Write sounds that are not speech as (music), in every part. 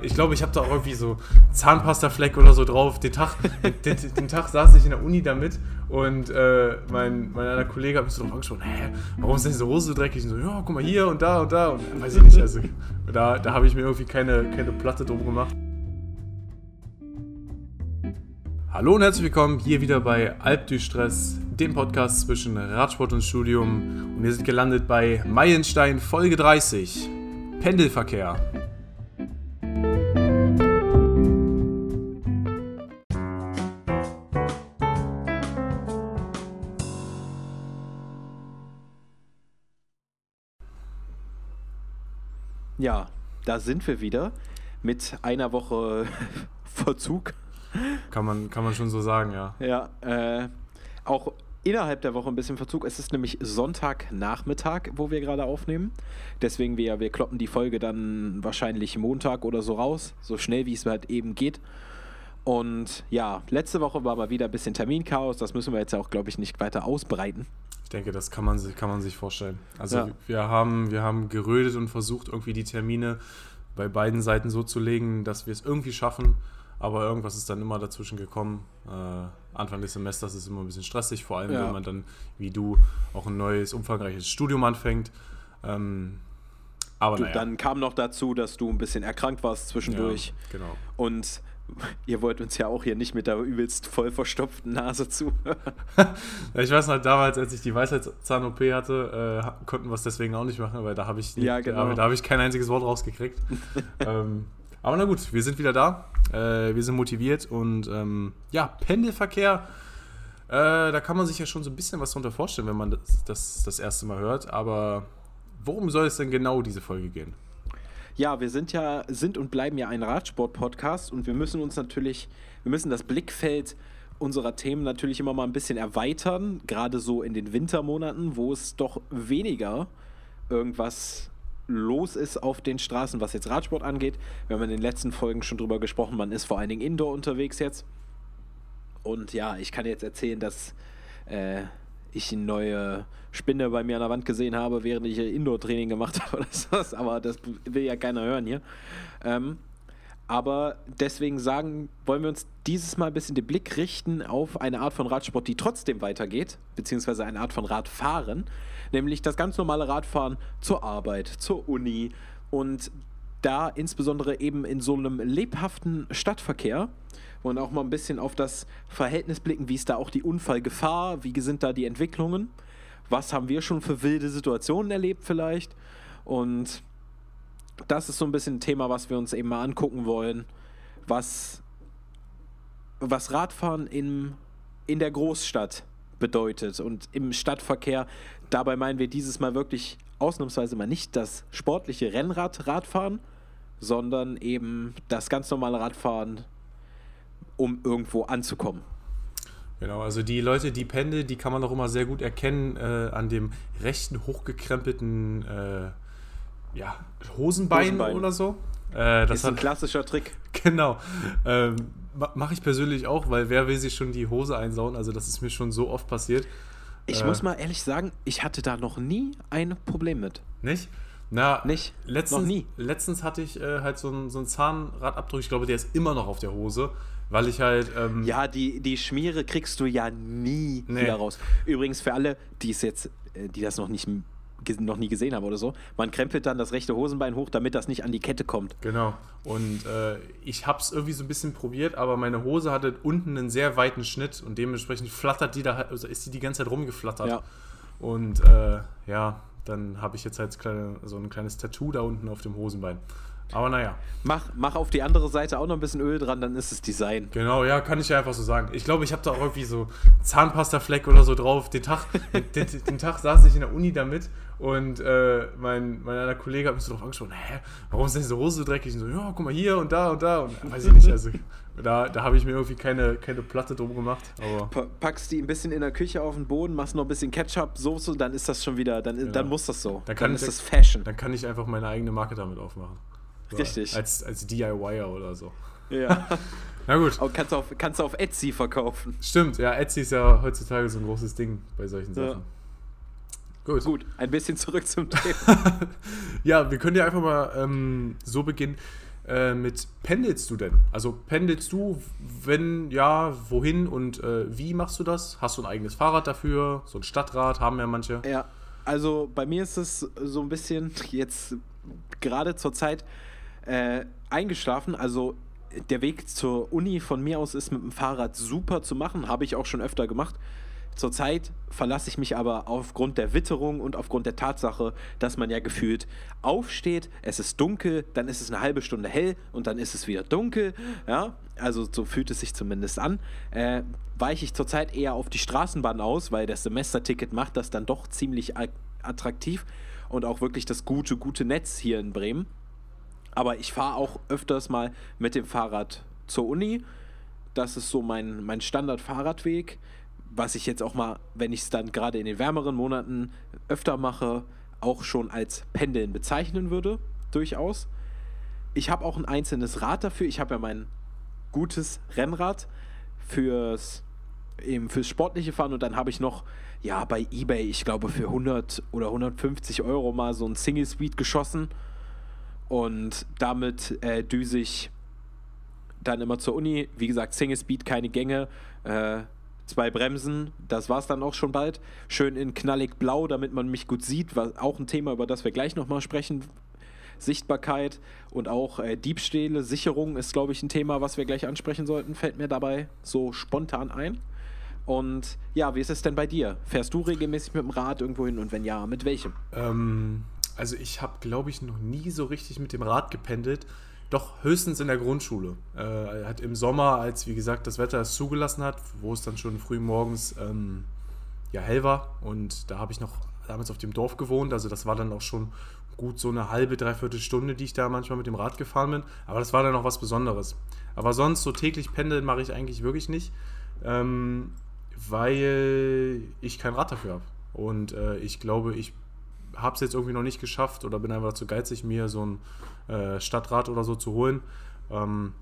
Ich glaube, ich habe da auch irgendwie so Zahnpastafleck oder so drauf. Den Tag, den, den, Tag saß ich in der Uni damit und äh, mein, mein einer Kollege hat mich so drauf angesprochen, hä, warum ist denn diese Hose so dreckig? Und so, ja, guck mal hier und da und da. Und weiß ich nicht, also da, da habe ich mir irgendwie keine, keine Platte drum gemacht. Hallo und herzlich willkommen hier wieder bei Alp du Stress, dem Podcast zwischen Radsport und Studium. Und wir sind gelandet bei Meilenstein Folge 30, Pendelverkehr. Da sind wir wieder mit einer Woche (laughs) Verzug. Kann man, kann man schon so sagen, ja. Ja, äh, auch innerhalb der Woche ein bisschen Verzug. Es ist nämlich Sonntagnachmittag, wo wir gerade aufnehmen. Deswegen, wir, wir kloppen die Folge dann wahrscheinlich Montag oder so raus, so schnell wie es halt eben geht. Und ja, letzte Woche war mal wieder ein bisschen Terminchaos. Das müssen wir jetzt auch, glaube ich, nicht weiter ausbreiten. Ich denke, das kann man, kann man sich vorstellen. Also ja. wir, haben, wir haben gerödet und versucht, irgendwie die Termine bei beiden Seiten so zu legen, dass wir es irgendwie schaffen. Aber irgendwas ist dann immer dazwischen gekommen. Äh, Anfang des Semesters ist immer ein bisschen stressig, vor allem ja. wenn man dann, wie du, auch ein neues, umfangreiches Studium anfängt. Ähm, aber du, naja. Dann kam noch dazu, dass du ein bisschen erkrankt warst zwischendurch. Ja, genau. Und (laughs) Ihr wollt uns ja auch hier nicht mit der übelst voll verstopften Nase zu. (laughs) ich weiß noch, damals, als ich die Weisheitszahn-OP hatte, äh, konnten wir es deswegen auch nicht machen, weil da habe ich, ja, genau. da, ich kein einziges Wort rausgekriegt. (laughs) ähm, aber na gut, wir sind wieder da. Äh, wir sind motiviert und ähm, ja, Pendelverkehr. Äh, da kann man sich ja schon so ein bisschen was darunter vorstellen, wenn man das, das das erste Mal hört. Aber worum soll es denn genau diese Folge gehen? Ja, wir sind ja, sind und bleiben ja ein Radsport-Podcast und wir müssen uns natürlich, wir müssen das Blickfeld unserer Themen natürlich immer mal ein bisschen erweitern, gerade so in den Wintermonaten, wo es doch weniger irgendwas los ist auf den Straßen, was jetzt Radsport angeht. Wir haben in den letzten Folgen schon drüber gesprochen, man ist vor allen Dingen Indoor unterwegs jetzt. Und ja, ich kann jetzt erzählen, dass äh, ich eine neue Spinne bei mir an der Wand gesehen habe, während ich Indoor-Training gemacht (laughs) habe oder sowas. Aber das will ja keiner hören hier. Ähm, aber deswegen sagen, wollen wir uns dieses Mal ein bisschen den Blick richten auf eine Art von Radsport, die trotzdem weitergeht, beziehungsweise eine Art von Radfahren, nämlich das ganz normale Radfahren zur Arbeit, zur Uni und da insbesondere eben in so einem lebhaften Stadtverkehr und auch mal ein bisschen auf das Verhältnis blicken, wie ist da auch die Unfallgefahr, wie sind da die Entwicklungen, was haben wir schon für wilde Situationen erlebt vielleicht und das ist so ein bisschen ein Thema, was wir uns eben mal angucken wollen, was, was Radfahren in, in der Großstadt bedeutet und im Stadtverkehr. Dabei meinen wir dieses Mal wirklich ausnahmsweise mal nicht das sportliche Rennrad-Radfahren, sondern eben das ganz normale Radfahren um irgendwo anzukommen. Genau, also die Leute, die pendeln, die kann man auch immer sehr gut erkennen äh, an dem rechten hochgekrempelten äh, ja, Hosenbein, Hosenbein, oder so. Äh, das ist ein klassischer Trick. (laughs) Genau. Ähm, Mache ich persönlich auch, weil wer will sich schon die Hose einsauen? Also das ist mir schon so oft passiert. Ich muss äh, mal ehrlich sagen, ich hatte da noch nie ein Problem mit. Nicht? Na, nicht. Letztens, noch nie. Letztens hatte ich äh, halt so einen so Zahnradabdruck, ich glaube, der ist immer noch auf der Hose weil ich halt. Ähm ja, die, die Schmiere kriegst du ja nie nee. wieder raus. Übrigens für alle, die es jetzt, äh, die das noch nicht noch nie gesehen haben oder so. Man krempelt dann das rechte Hosenbein hoch, damit das nicht an die Kette kommt. Genau. Und äh, ich habe es irgendwie so ein bisschen probiert, aber meine Hose hatte unten einen sehr weiten Schnitt und dementsprechend flattert die da, also ist die die ganze Zeit rumgeflattert. Ja. Und äh, ja, dann habe ich jetzt halt so ein kleines Tattoo da unten auf dem Hosenbein. Aber naja. Mach, mach auf die andere Seite auch noch ein bisschen Öl dran, dann ist es Design. Genau, ja, kann ich ja einfach so sagen. Ich glaube, ich habe da auch irgendwie so Zahnpastafleck oder so drauf. Den Tag, (laughs) den, den, Tag saß ich in der Uni damit und äh, mein, mein einer Kollege hat mich so drauf angesprochen, hä, warum ist denn diese Hose so dreckig? Und so, ja, guck mal hier und da und da. Und weiß ich nicht, also da, da habe ich mir irgendwie keine, keine Platte drum gemacht. Aber Packst die ein bisschen in der Küche auf den Boden, machst noch ein bisschen Ketchup, Soße, dann ist das schon wieder, dann, genau. dann muss das so. Dann, dann ist das Fashion. Dann kann ich einfach meine eigene Marke damit aufmachen. Richtig. Als, als DIYer oder so. Ja. (laughs) Na gut. Aber kannst du, auf, kannst du auf Etsy verkaufen. Stimmt, ja, Etsy ist ja heutzutage so ein großes Ding bei solchen Sachen. Ja. Gut. Gut, ein bisschen zurück zum (laughs) Thema. ja, wir können ja einfach mal ähm, so beginnen. äh, mit pendelst du denn? Also pendelst du, wenn ja, wohin und äh, wie machst du das? Hast du ein eigenes Fahrrad dafür? So ein Stadtrad haben ja manche. Ja, also bei mir ist es so ein bisschen jetzt gerade zur Zeit äh, eingeschlafen. Also der Weg zur Uni von mir aus ist mit dem Fahrrad super zu machen, habe ich auch schon öfter gemacht. Zurzeit verlasse ich mich aber aufgrund der Witterung und aufgrund der Tatsache, dass man ja gefühlt aufsteht, es ist dunkel, dann ist es eine halbe Stunde hell und dann ist es wieder dunkel. Ja, also so fühlt es sich zumindest an. Äh, weiche ich zurzeit eher auf die Straßenbahn aus, weil das Semesterticket macht das dann doch ziemlich attraktiv und auch wirklich das gute, gute Netz hier in Bremen. Aber ich fahre auch öfters mal mit dem Fahrrad zur Uni. Das ist so mein, mein Standard-Fahrradweg was ich jetzt auch mal, wenn ich es dann gerade in den wärmeren Monaten öfter mache, auch schon als Pendeln bezeichnen würde, durchaus. Ich habe auch ein einzelnes Rad dafür. Ich habe ja mein gutes Rennrad fürs, eben fürs sportliche Fahren und dann habe ich noch, ja, bei eBay, ich glaube, für 100 oder 150 Euro mal so ein Single Speed geschossen und damit äh, düse ich dann immer zur Uni. Wie gesagt, Single Speed, keine Gänge. Äh, zwei Bremsen, das war es dann auch schon bald. Schön in knallig blau, damit man mich gut sieht, war auch ein Thema, über das wir gleich nochmal sprechen. Sichtbarkeit und auch äh, Diebstähle, Sicherung ist, glaube ich, ein Thema, was wir gleich ansprechen sollten, fällt mir dabei so spontan ein. Und ja, wie ist es denn bei dir? Fährst du regelmäßig mit dem Rad irgendwo hin und wenn ja, mit welchem? Ähm, also ich habe, glaube ich, noch nie so richtig mit dem Rad gependelt. Doch höchstens in der Grundschule. Äh, hat im Sommer, als wie gesagt das Wetter es zugelassen hat, wo es dann schon früh morgens ähm, ja, hell war. Und da habe ich noch damals auf dem Dorf gewohnt. Also das war dann auch schon gut so eine halbe, dreiviertel Stunde, die ich da manchmal mit dem Rad gefahren bin. Aber das war dann auch was Besonderes. Aber sonst so täglich pendeln mache ich eigentlich wirklich nicht, ähm, weil ich kein Rad dafür habe. Und äh, ich glaube, ich habe es jetzt irgendwie noch nicht geschafft oder bin einfach zu geizig, mir so ein äh, Stadtrat oder so zu holen. Ähm,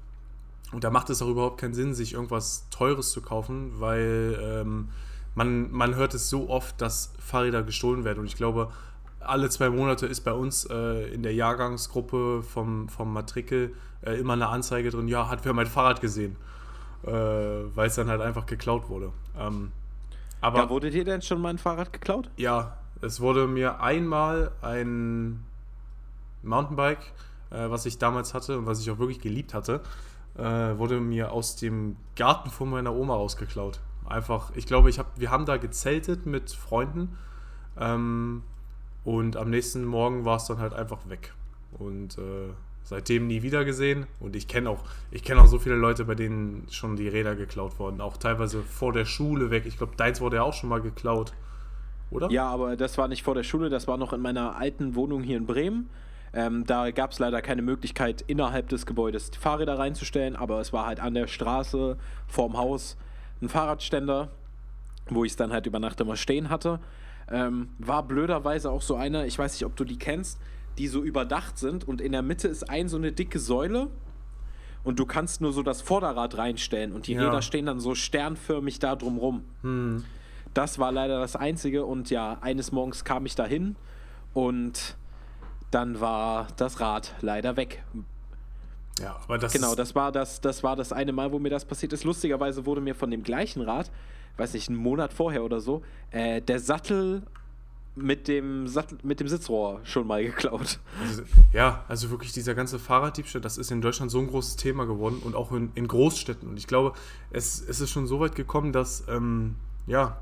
und da macht es auch überhaupt keinen Sinn, sich irgendwas Teures zu kaufen, weil ähm, man, man hört es so oft, dass Fahrräder gestohlen werden. Und ich glaube, alle zwei Monate ist bei uns äh, in der Jahrgangsgruppe vom, vom Matrikel äh, immer eine Anzeige drin, ja, hat wer mein Fahrrad gesehen. Äh, weil es dann halt einfach geklaut wurde. Ähm, aber ja, wurde dir denn schon mein Fahrrad geklaut? Ja, es wurde mir einmal ein Mountainbike, äh, was ich damals hatte und was ich auch wirklich geliebt hatte, äh, wurde mir aus dem Garten von meiner Oma rausgeklaut. Einfach, ich glaube, ich hab, wir haben da gezeltet mit Freunden ähm, und am nächsten Morgen war es dann halt einfach weg. Und äh, seitdem nie wieder gesehen. Und ich kenne auch, ich auch so viele Leute, bei denen schon die Räder geklaut wurden. Auch teilweise vor der Schule weg. Ich glaube, deins wurde ja auch schon mal geklaut oder? Ja, aber das war nicht vor der Schule, das war noch in meiner alten Wohnung hier in Bremen. Ähm, da gab es leider keine Möglichkeit, innerhalb des Gebäudes Fahrräder reinzustellen, aber es war halt an der Straße vorm Haus ein Fahrradständer, wo ich es dann halt über Nacht immer stehen hatte. Ähm, war blöderweise auch so einer, ich weiß nicht, ob du die kennst, die so überdacht sind und in der Mitte ist ein so eine dicke Säule und du kannst nur so das Vorderrad reinstellen und die ja. Räder stehen dann so sternförmig da drumrum. Hm. Das war leider das Einzige und ja, eines Morgens kam ich dahin und dann war das Rad leider weg. Ja, aber das Genau, das war das, das war das eine Mal, wo mir das passiert ist. Lustigerweise wurde mir von dem gleichen Rad, weiß nicht, einen Monat vorher oder so, äh, der Sattel mit dem, Sattel, mit dem Sitzrohr schon mal geklaut. Also, ja, also wirklich dieser ganze Fahrraddiebstahl, das ist in Deutschland so ein großes Thema geworden und auch in, in Großstädten. Und ich glaube, es, es ist schon so weit gekommen, dass ähm, ja,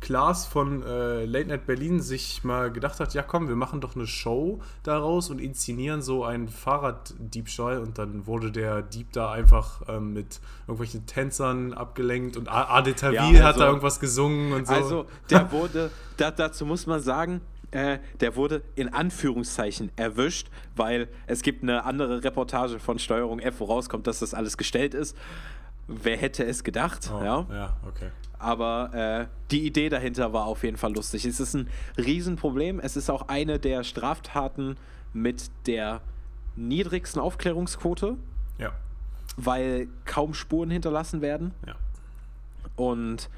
Klaas von äh, Late Night Berlin sich mal gedacht hat, ja komm, wir machen doch eine Show daraus und inszenieren so einen Fahrraddiebstahl und dann wurde der Dieb da einfach ähm, mit irgendwelchen Tänzern abgelenkt und Ade Tawil ja, also, hat da irgendwas gesungen und so. Also der wurde, da, dazu muss man sagen, äh, der wurde in Anführungszeichen erwischt, weil es gibt eine andere Reportage von Steuerung F, wo rauskommt, dass das alles gestellt ist. Wer hätte es gedacht? Oh, ja, ja okay. Aber äh, die Idee dahinter war auf jeden Fall lustig. Es ist ein Riesenproblem. Es ist auch eine der Straftaten mit der niedrigsten Aufklärungsquote. Ja. Weil kaum Spuren hinterlassen werden. Ja. Und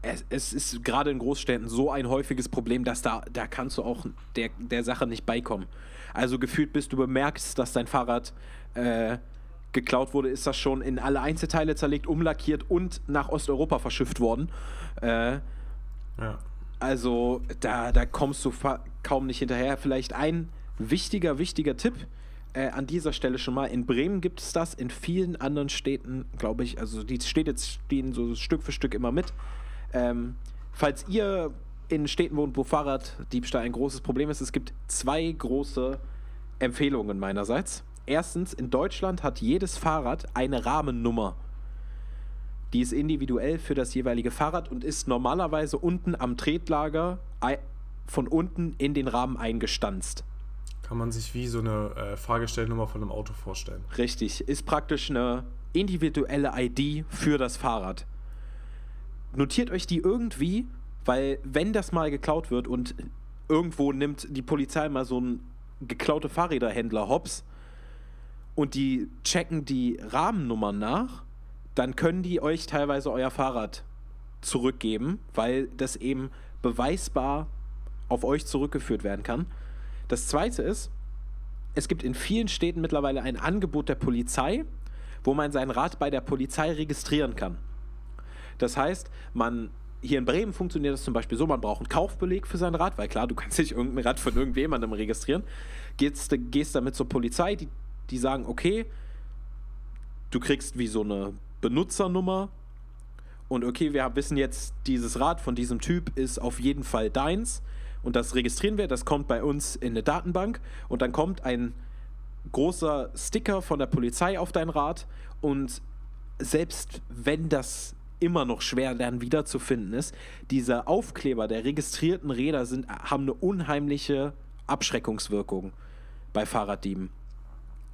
es, es, ist gerade in Großstädten so ein häufiges Problem, dass da, da kannst du auch der, der Sache nicht beikommen. Also gefühlt, bis du bemerkst, dass dein Fahrrad äh, geklaut wurde, ist das schon in alle Einzelteile zerlegt, umlackiert und nach Osteuropa verschifft worden. Äh, ja. Also da, da kommst du kaum nicht hinterher. Vielleicht ein wichtiger, wichtiger Tipp äh, an dieser Stelle schon mal. In Bremen gibt es das, in vielen anderen Städten, glaube ich, also die Städte stehen so Stück für Stück immer mit. Ähm, falls ihr in Städten wohnt, wo Fahrraddiebstahl ein großes Problem ist, es gibt zwei große Empfehlungen meinerseits. Erstens, in Deutschland hat jedes Fahrrad eine Rahmennummer. Die ist individuell für das jeweilige Fahrrad und ist normalerweise unten am Tretlager von unten in den Rahmen eingestanzt. Kann man sich wie so eine äh, Fahrgestellnummer von einem Auto vorstellen. Richtig, ist praktisch eine individuelle ID für das Fahrrad. Notiert euch die irgendwie, weil wenn das mal geklaut wird und irgendwo nimmt die Polizei mal so einen geklaute Fahrräderhändler hops und die checken die Rahmennummern nach, dann können die euch teilweise euer Fahrrad zurückgeben, weil das eben beweisbar auf euch zurückgeführt werden kann. Das zweite ist, es gibt in vielen Städten mittlerweile ein Angebot der Polizei, wo man sein Rad bei der Polizei registrieren kann. Das heißt, man hier in Bremen funktioniert das zum Beispiel so, man braucht einen Kaufbeleg für sein Rad, weil klar, du kannst nicht irgendein Rad von irgendjemandem registrieren. Gehst, gehst damit zur Polizei, die, die sagen, okay, du kriegst wie so eine Benutzernummer und okay, wir wissen jetzt, dieses Rad von diesem Typ ist auf jeden Fall deins und das registrieren wir, das kommt bei uns in eine Datenbank und dann kommt ein großer Sticker von der Polizei auf dein Rad und selbst wenn das immer noch schwer dann wiederzufinden ist, diese Aufkleber der registrierten Räder sind, haben eine unheimliche Abschreckungswirkung bei Fahrraddieben.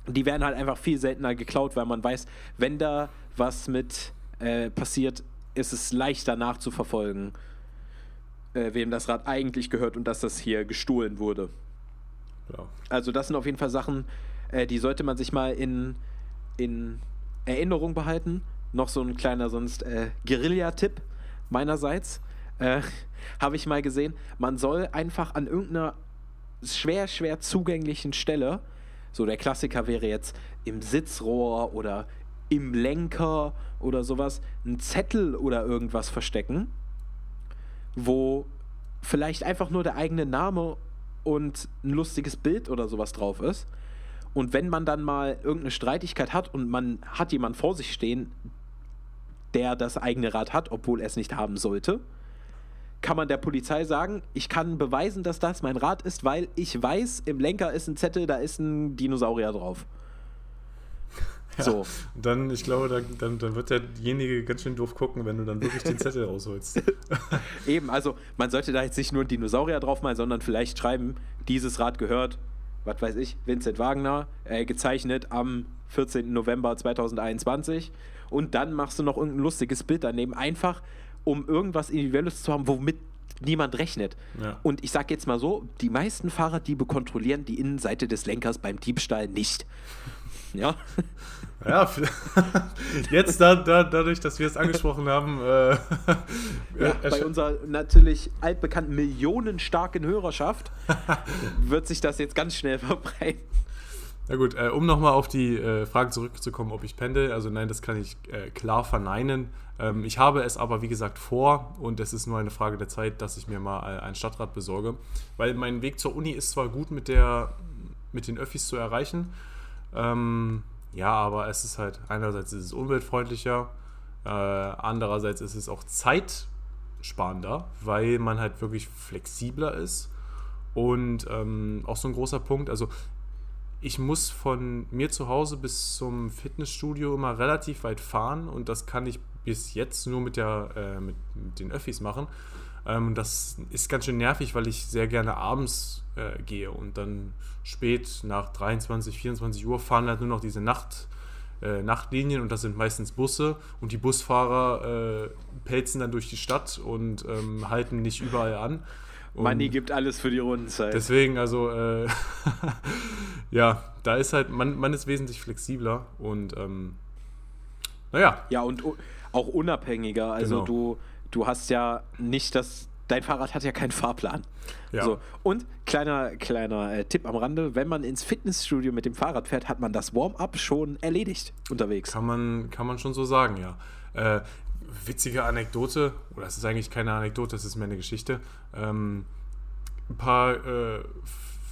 Die werden halt einfach viel seltener geklaut, weil man weiß, wenn da was mit äh, passiert, ist es leichter nachzuverfolgen äh, wem das Rad eigentlich gehört und dass das hier gestohlen wurde. Ja. Also das sind auf jeden Fall Sachen, äh, die sollte man sich mal in, in Erinnerung behalten. Noch so ein kleiner sonst äh, Guerilla-Tipp meinerseits. Äh, (laughs) Habe ich mal gesehen. Man soll einfach an irgendeiner schwer, schwer zugänglichen Stelle, so der Klassiker wäre jetzt im Sitzrohr oder im Lenker oder sowas, einen Zettel oder irgendwas verstecken wo vielleicht einfach nur der eigene Name und ein lustiges Bild oder sowas drauf ist. Und wenn man dann mal irgendeine Streitigkeit hat und man hat jemanden vor sich stehen, der das eigene Rad hat, obwohl er es nicht haben sollte, kann man der Polizei sagen, ich kann beweisen, dass das mein Rad ist, weil ich weiß, im Lenker ist ein Zettel, da ist ein Dinosaurier drauf. Ja, so. Dann, ich glaube, dann, dann, dann wird derjenige ganz schön doof gucken, wenn du dann wirklich den Zettel rausholst. (laughs) Eben, also man sollte da jetzt nicht nur einen Dinosaurier draufmalen, sondern vielleicht schreiben, dieses Rad gehört, was weiß ich, Vincent Wagner, äh, gezeichnet am 14. November 2021. Und dann machst du noch irgendein lustiges Bild daneben, einfach um irgendwas Individuelles zu haben, womit niemand rechnet. Ja. Und ich sage jetzt mal so, die meisten Fahrraddiebe kontrollieren die Innenseite des Lenkers beim Diebstahl nicht. (laughs) Ja. Ja, (laughs) jetzt da, da, dadurch, dass wir es angesprochen haben. Äh, (laughs) ja, bei unserer natürlich altbekannten millionenstarken Hörerschaft wird sich das jetzt ganz schnell verbreiten. Na gut, äh, um nochmal auf die äh, Frage zurückzukommen, ob ich pendel. Also nein, das kann ich äh, klar verneinen. Ähm, ich habe es aber, wie gesagt, vor und es ist nur eine Frage der Zeit, dass ich mir mal äh, ein Stadtrad besorge. Weil mein Weg zur Uni ist zwar gut mit, der, mit den Öffis zu erreichen, ähm, ja, aber es ist halt, einerseits ist es umweltfreundlicher, äh, andererseits ist es auch zeitsparender, weil man halt wirklich flexibler ist. Und ähm, auch so ein großer Punkt, also ich muss von mir zu Hause bis zum Fitnessstudio immer relativ weit fahren und das kann ich bis jetzt nur mit, der, äh, mit, mit den Öffis machen. Ähm, das ist ganz schön nervig, weil ich sehr gerne abends äh, gehe und dann spät nach 23, 24 Uhr fahren halt nur noch diese Nacht, äh, Nachtlinien und das sind meistens Busse und die Busfahrer äh, pelzen dann durch die Stadt und ähm, halten nicht überall an. Und Money gibt alles für die Rundenzeit. Deswegen, also, äh, (laughs) ja, da ist halt, man, man ist wesentlich flexibler und, ähm, naja. Ja, und auch unabhängiger. Also, genau. du, du hast ja nicht das dein Fahrrad hat ja keinen Fahrplan. Ja. So. Und kleiner, kleiner äh, Tipp am Rande, wenn man ins Fitnessstudio mit dem Fahrrad fährt, hat man das Warm-up schon erledigt unterwegs. Kann man, kann man schon so sagen, ja. Äh, witzige Anekdote, oder es ist eigentlich keine Anekdote, es ist mehr eine Geschichte. Ähm, ein paar äh,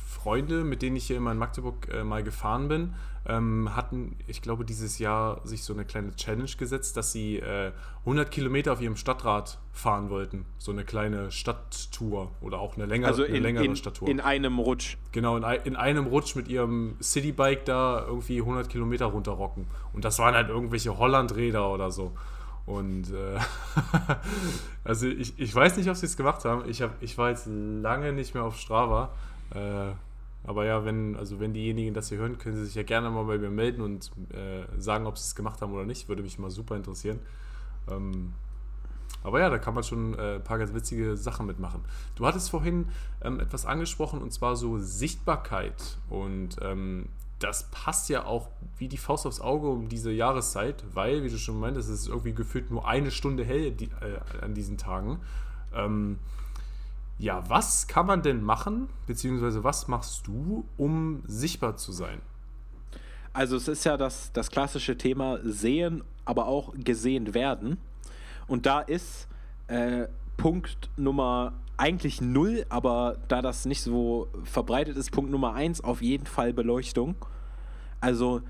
Freunde, mit denen ich hier immer in Magdeburg äh, mal gefahren bin, ähm, hatten, ich glaube, dieses Jahr sich so eine kleine Challenge gesetzt, dass sie äh, 100 Kilometer auf ihrem Stadtrad fahren wollten. So eine kleine Stadttour oder auch eine längere, also in, eine längere in, Stadttour. In einem Rutsch. Genau, in, in einem Rutsch mit ihrem Citybike da irgendwie 100 Kilometer runterrocken. Und das waren halt irgendwelche Hollandräder oder so. Und äh, (laughs) also ich, ich weiß nicht, ob sie es gemacht haben. Ich, hab, ich war jetzt lange nicht mehr auf Strava. Äh, aber ja, wenn, also wenn diejenigen das hier hören, können sie sich ja gerne mal bei mir melden und äh, sagen, ob sie es gemacht haben oder nicht. Würde mich mal super interessieren. Ähm, aber ja, da kann man schon äh, ein paar ganz witzige Sachen mitmachen. Du hattest vorhin ähm, etwas angesprochen und zwar so Sichtbarkeit. Und ähm, das passt ja auch wie die Faust aufs Auge um diese Jahreszeit, weil, wie du schon meintest, es ist irgendwie gefühlt nur eine Stunde hell die, äh, an diesen Tagen. Ähm, ja, was kann man denn machen, beziehungsweise was machst du, um sichtbar zu sein? Also es ist ja das, das klassische Thema sehen, aber auch gesehen werden. Und da ist äh, Punkt Nummer eigentlich null, aber da das nicht so verbreitet ist, Punkt Nummer eins auf jeden Fall Beleuchtung. Also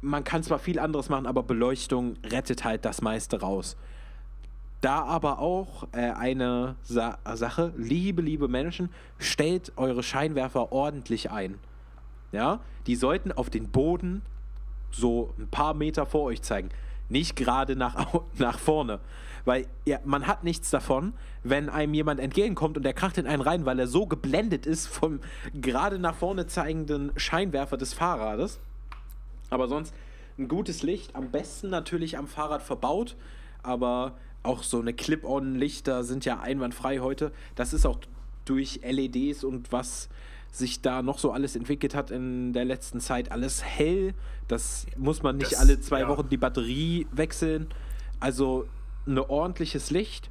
man kann zwar viel anderes machen, aber Beleuchtung rettet halt das meiste raus. Da aber auch äh, eine Sa Sache, liebe, liebe Menschen, stellt eure Scheinwerfer ordentlich ein. Ja, die sollten auf den Boden so ein paar Meter vor euch zeigen. Nicht gerade nach, (laughs) nach vorne. Weil ja, man hat nichts davon, wenn einem jemand entgegenkommt und der kracht in einen rein, weil er so geblendet ist vom gerade nach vorne zeigenden Scheinwerfer des Fahrrades. Aber sonst ein gutes Licht, am besten natürlich am Fahrrad verbaut, aber auch so eine Clip-on-Lichter sind ja einwandfrei heute. Das ist auch durch LEDs und was sich da noch so alles entwickelt hat in der letzten Zeit, alles hell. Das muss man nicht das, alle zwei ja. Wochen die Batterie wechseln. Also ein ordentliches Licht.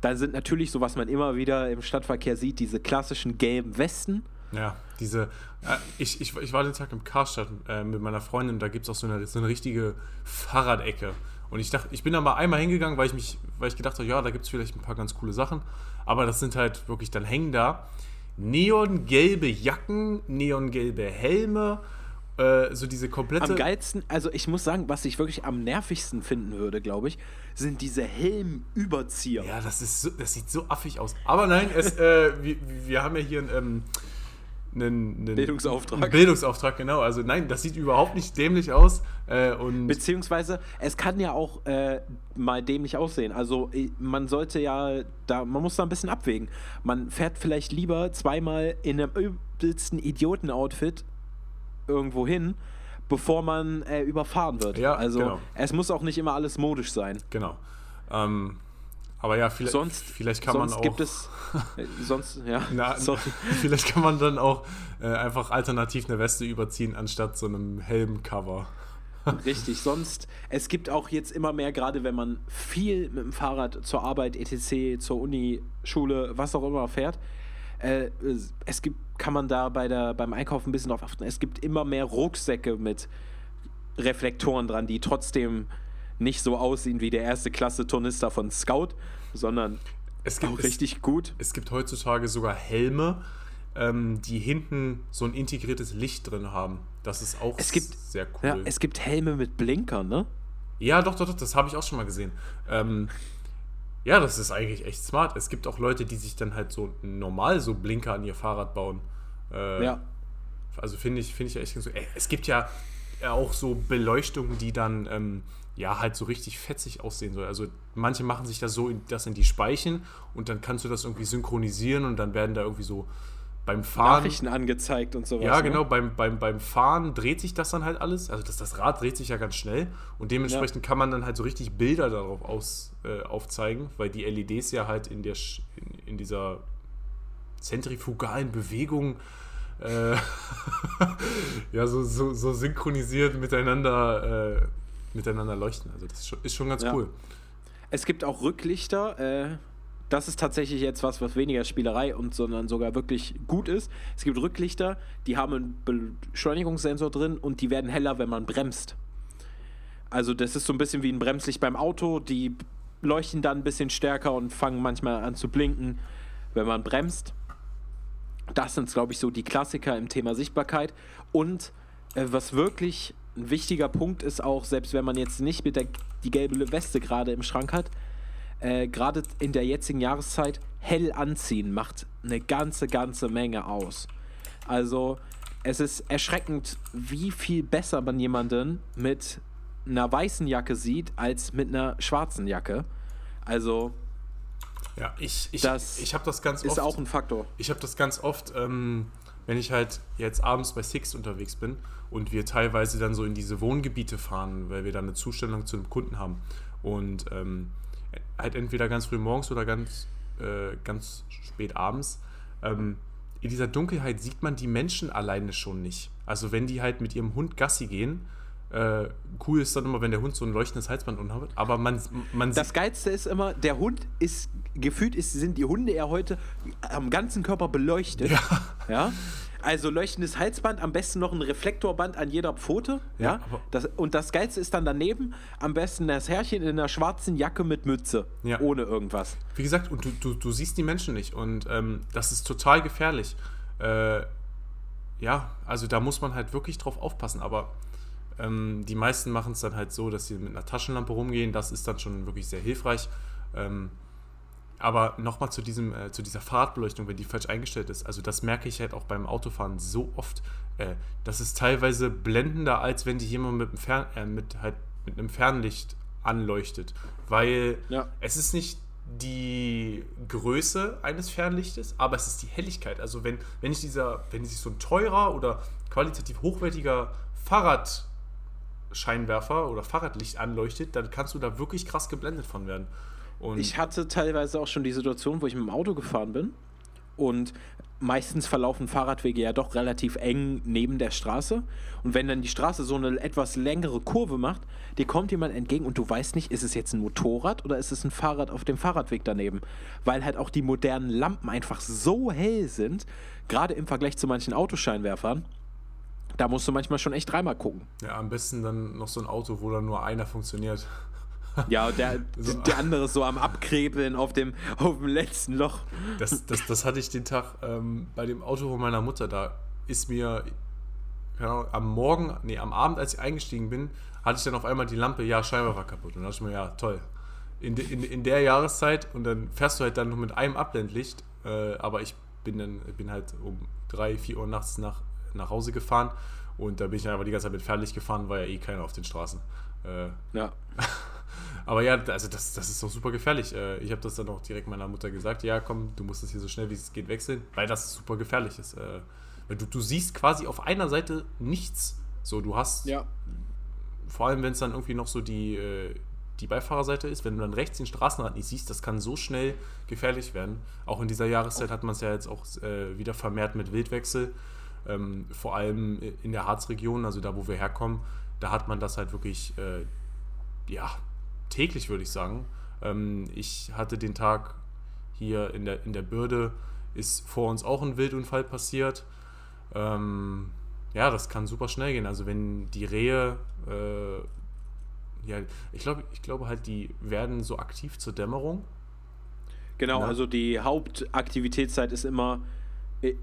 Da sind natürlich so, was man immer wieder im Stadtverkehr sieht, diese klassischen gelben Westen. Ja, diese. Äh, ich, ich, ich war den Tag im Karstadt äh, mit meiner Freundin, da gibt es auch so eine, so eine richtige Fahrradecke. Und ich dachte, ich bin da mal einmal hingegangen, weil ich mich, weil ich gedacht habe, ja, da gibt es vielleicht ein paar ganz coole Sachen. Aber das sind halt wirklich, dann hängen da neongelbe Jacken, neongelbe Helme, äh, so diese komplette. Am geilsten, also ich muss sagen, was ich wirklich am nervigsten finden würde, glaube ich, sind diese Helmüberzieher. Ja, das ist so, das sieht so affig aus. Aber nein, es, äh, wir, wir haben ja hier ein. Ähm, einen, einen Bildungsauftrag. Bildungsauftrag, genau. Also nein, das sieht überhaupt nicht dämlich aus. Äh, und Beziehungsweise, es kann ja auch äh, mal dämlich aussehen. Also man sollte ja, da, man muss da ein bisschen abwägen. Man fährt vielleicht lieber zweimal in einem übelsten Idioten-Outfit irgendwo hin, bevor man äh, überfahren wird. Ja, also genau. es muss auch nicht immer alles modisch sein. Genau. Ähm, aber ja, vielleicht, sonst, vielleicht kann sonst man auch. gibt es. Äh, (laughs) sonst, ja. Na, (laughs) vielleicht kann man dann auch äh, einfach alternativ eine Weste überziehen, anstatt so einem Helmcover. (laughs) Richtig, sonst, es gibt auch jetzt immer mehr, gerade wenn man viel mit dem Fahrrad zur Arbeit, etc., zur Uni, Schule, was auch immer fährt, äh, es gibt, kann man da bei der, beim Einkaufen ein bisschen drauf achten, es gibt immer mehr Rucksäcke mit Reflektoren dran, die trotzdem nicht so aussehen wie der erste Klasse Tornister von Scout, sondern es gibt, auch richtig es, gut. Es gibt heutzutage sogar Helme, ähm, die hinten so ein integriertes Licht drin haben. Das ist auch es gibt, sehr cool. Ja, es gibt Helme mit Blinkern, ne? Ja, doch, doch, doch, das habe ich auch schon mal gesehen. Ähm, ja, das ist eigentlich echt smart. Es gibt auch Leute, die sich dann halt so normal so Blinker an ihr Fahrrad bauen. Äh, ja. Also finde ich, finde ich echt so. Es gibt ja auch so Beleuchtungen, die dann ähm, ja, halt so richtig fetzig aussehen soll. Also manche machen sich das so, in, das in die Speichen und dann kannst du das irgendwie synchronisieren und dann werden da irgendwie so beim Fahren. Nachrichten angezeigt und sowas. Ja, ne? genau, ne? beim, beim, beim Fahren dreht sich das dann halt alles. Also das, das Rad dreht sich ja ganz schnell und dementsprechend ja. kann man dann halt so richtig Bilder darauf aus, äh, aufzeigen, weil die LEDs ja halt in, der, in, in dieser zentrifugalen Bewegung äh, (laughs) ja so, so, so synchronisiert miteinander äh, miteinander leuchten. Also das ist schon, ganz ja. cool. Es gibt auch Rücklichter, äh, das ist tatsächlich jetzt was, was weniger Spielerei und sondern sogar wirklich gut ist. Es gibt Rücklichter, die haben einen Beschleunigungssensor drin und die werden heller, wenn man bremst. Also das ist so ein bisschen wie ein Bremslicht beim Auto, die leuchten dann ein bisschen stärker und fangen manchmal an zu blinken, wenn man bremst. Das sind, glaube ich, so die Klassiker im Thema Sichtbarkeit. Und äh, was wirklich ein wichtiger Punkt ist, auch selbst wenn man jetzt nicht mit der die gelbe Weste gerade im Schrank hat, äh, gerade in der jetzigen Jahreszeit, hell anziehen macht eine ganze, ganze Menge aus. Also es ist erschreckend, wie viel besser man jemanden mit einer weißen Jacke sieht als mit einer schwarzen Jacke. Also ja, ich, ich, das ich habe das ganz ist oft. auch ein Faktor. Ich habe das ganz oft, ähm, wenn ich halt jetzt abends bei Six unterwegs bin und wir teilweise dann so in diese Wohngebiete fahren, weil wir dann eine Zustellung zu einem Kunden haben. Und ähm, halt entweder ganz früh morgens oder ganz, äh, ganz spät abends. Ähm, in dieser Dunkelheit sieht man die Menschen alleine schon nicht. Also wenn die halt mit ihrem Hund Gassi gehen, äh, cool ist dann immer, wenn der Hund so ein leuchtendes Halsband unhat, aber man, man Das Geilste ist immer, der Hund ist, gefühlt ist, sind die Hunde ja heute am ganzen Körper beleuchtet. Ja. ja? Also leuchtendes Halsband, am besten noch ein Reflektorband an jeder Pfote. Ja, ja? Das, und das Geilste ist dann daneben am besten das Herrchen in einer schwarzen Jacke mit Mütze. Ja. Ohne irgendwas. Wie gesagt, und du, du, du siehst die Menschen nicht. Und ähm, das ist total gefährlich. Äh, ja, also da muss man halt wirklich drauf aufpassen. Aber ähm, die meisten machen es dann halt so, dass sie mit einer Taschenlampe rumgehen. Das ist dann schon wirklich sehr hilfreich. Ähm, aber nochmal zu, äh, zu dieser Fahrtbeleuchtung, wenn die falsch eingestellt ist. Also das merke ich halt auch beim Autofahren so oft. Äh, das ist teilweise blendender, als wenn die jemand mit, Fern äh, mit, halt, mit einem Fernlicht anleuchtet. Weil ja. es ist nicht die Größe eines Fernlichtes, aber es ist die Helligkeit. Also wenn, wenn ich dieser, wenn sich so ein teurer oder qualitativ hochwertiger Fahrradscheinwerfer oder Fahrradlicht anleuchtet, dann kannst du da wirklich krass geblendet von werden. Und ich hatte teilweise auch schon die Situation, wo ich mit dem Auto gefahren bin und meistens verlaufen Fahrradwege ja doch relativ eng neben der Straße. Und wenn dann die Straße so eine etwas längere Kurve macht, dir kommt jemand entgegen und du weißt nicht, ist es jetzt ein Motorrad oder ist es ein Fahrrad auf dem Fahrradweg daneben? Weil halt auch die modernen Lampen einfach so hell sind, gerade im Vergleich zu manchen Autoscheinwerfern. Da musst du manchmal schon echt dreimal gucken. Ja, am besten dann noch so ein Auto, wo dann nur einer funktioniert. Ja, der, (laughs) so. der andere ist so am Abkrebeln auf dem, auf dem letzten Loch. Das, das, das hatte ich den Tag ähm, bei dem Auto von meiner Mutter. Da ist mir genau, am Morgen, nee, am Abend, als ich eingestiegen bin, hatte ich dann auf einmal die Lampe, ja, Scheibe war kaputt. Und da dachte ich mir, ja, toll. In, de, in, in der Jahreszeit und dann fährst du halt dann nur mit einem Abblendlicht. Äh, aber ich bin dann bin halt um drei, vier Uhr nachts nach, nach Hause gefahren und da bin ich dann einfach die ganze Zeit mit Fernlicht gefahren, war ja eh keiner auf den Straßen. Äh, ja. (laughs) Aber ja, also das, das ist doch super gefährlich. Äh, ich habe das dann auch direkt meiner Mutter gesagt, ja komm, du musst das hier so schnell wie es geht wechseln, weil das super gefährlich ist. Äh, du, du siehst quasi auf einer Seite nichts. So, du hast, ja. vor allem wenn es dann irgendwie noch so die, äh, die Beifahrerseite ist, wenn du dann rechts den Straßenrand nicht siehst, das kann so schnell gefährlich werden. Auch in dieser Jahreszeit hat man es ja jetzt auch wieder vermehrt mit Wildwechsel. Ähm, vor allem in der Harzregion, also da, wo wir herkommen, da hat man das halt wirklich, äh, ja, täglich, würde ich sagen. Ähm, ich hatte den Tag hier in der, in der Bürde, ist vor uns auch ein Wildunfall passiert. Ähm, ja, das kann super schnell gehen. Also wenn die Rehe, äh, ja, ich glaube, ich glaube halt, die werden so aktiv zur Dämmerung. Genau, Na? also die Hauptaktivitätszeit ist immer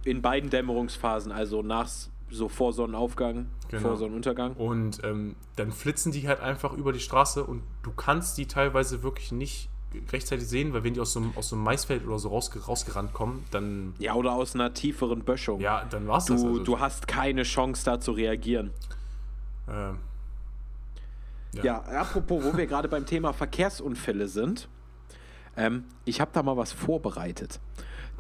in beiden Dämmerungsphasen, also nach so vor Sonnenaufgang, genau. vor Sonnenuntergang. Und ähm, dann flitzen die halt einfach über die Straße und du kannst die teilweise wirklich nicht rechtzeitig sehen, weil wenn die aus so, einem, aus so einem Maisfeld oder so rausge rausgerannt kommen, dann... Ja, oder aus einer tieferen Böschung. Ja, dann war's du, das. Also. Du hast keine Chance da zu reagieren. Ähm, ja. ja, apropos, wo wir gerade beim Thema Verkehrsunfälle sind. Ähm, ich habe da mal was vorbereitet.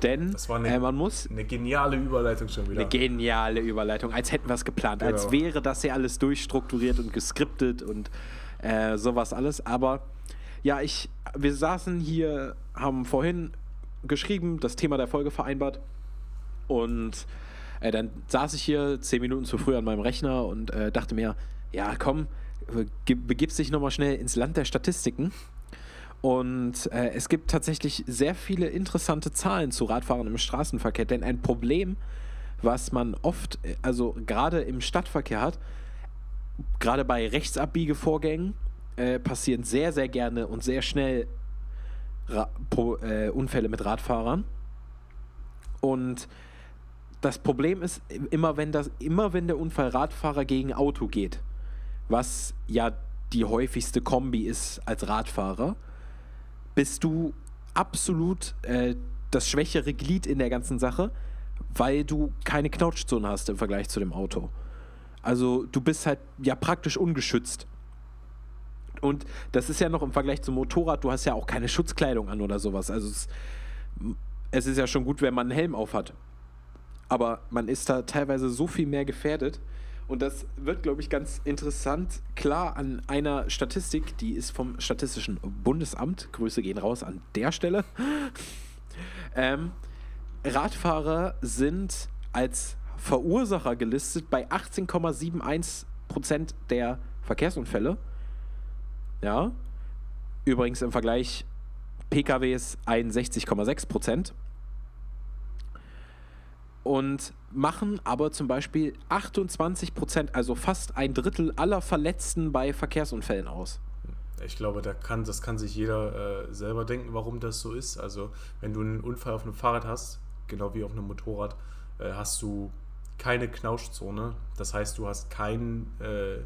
Denn das war eine, äh, man muss. Eine geniale Überleitung schon wieder. Eine geniale Überleitung, als hätten wir es geplant, genau. als wäre das ja alles durchstrukturiert und geskriptet und äh, sowas alles. Aber ja, ich, wir saßen hier, haben vorhin geschrieben, das Thema der Folge vereinbart und äh, dann saß ich hier zehn Minuten zu früh an meinem Rechner und äh, dachte mir, ja komm, begibst dich nochmal schnell ins Land der Statistiken Und äh, es gibt tatsächlich sehr viele interessante Zahlen zu Radfahren im Straßenverkehr, denn ein Problem, was man oft, äh, also gerade im Stadtverkehr hat, gerade bei Rechtsabbiegevorgängen, äh, passieren sehr, sehr gerne und sehr schnell Ra Pro, äh, Unfälle mit Radfahrern. Und das Problem ist immer, wenn das, immer wenn der Unfall Radfahrer gegen Auto geht, was ja die häufigste Kombi ist als Radfahrer, bist du absolut äh, das schwächere Glied in der ganzen Sache, weil du keine Knautschzone hast im Vergleich zu dem Auto. Also du bist halt ja praktisch ungeschützt. Und das ist ja noch im Vergleich zum Motorrad, du hast ja auch keine Schutzkleidung an oder sowas. Also es, es ist ja schon gut, wenn man einen Helm auf hat. Aber man ist da teilweise so viel mehr gefährdet. Und das wird, glaube ich, ganz interessant klar an einer Statistik, die ist vom Statistischen Bundesamt. Grüße gehen raus an der Stelle. (laughs) ähm, Radfahrer sind als Verursacher gelistet bei 18,71 Prozent der Verkehrsunfälle. Ja. Übrigens im Vergleich PKWs 61,6 Prozent. Und machen aber zum Beispiel 28 Prozent, also fast ein Drittel aller Verletzten bei Verkehrsunfällen aus. Ich glaube, da kann, das kann sich jeder äh, selber denken, warum das so ist. Also, wenn du einen Unfall auf einem Fahrrad hast, genau wie auf einem Motorrad, äh, hast du keine Knauschzone. Das heißt, du hast kein, äh,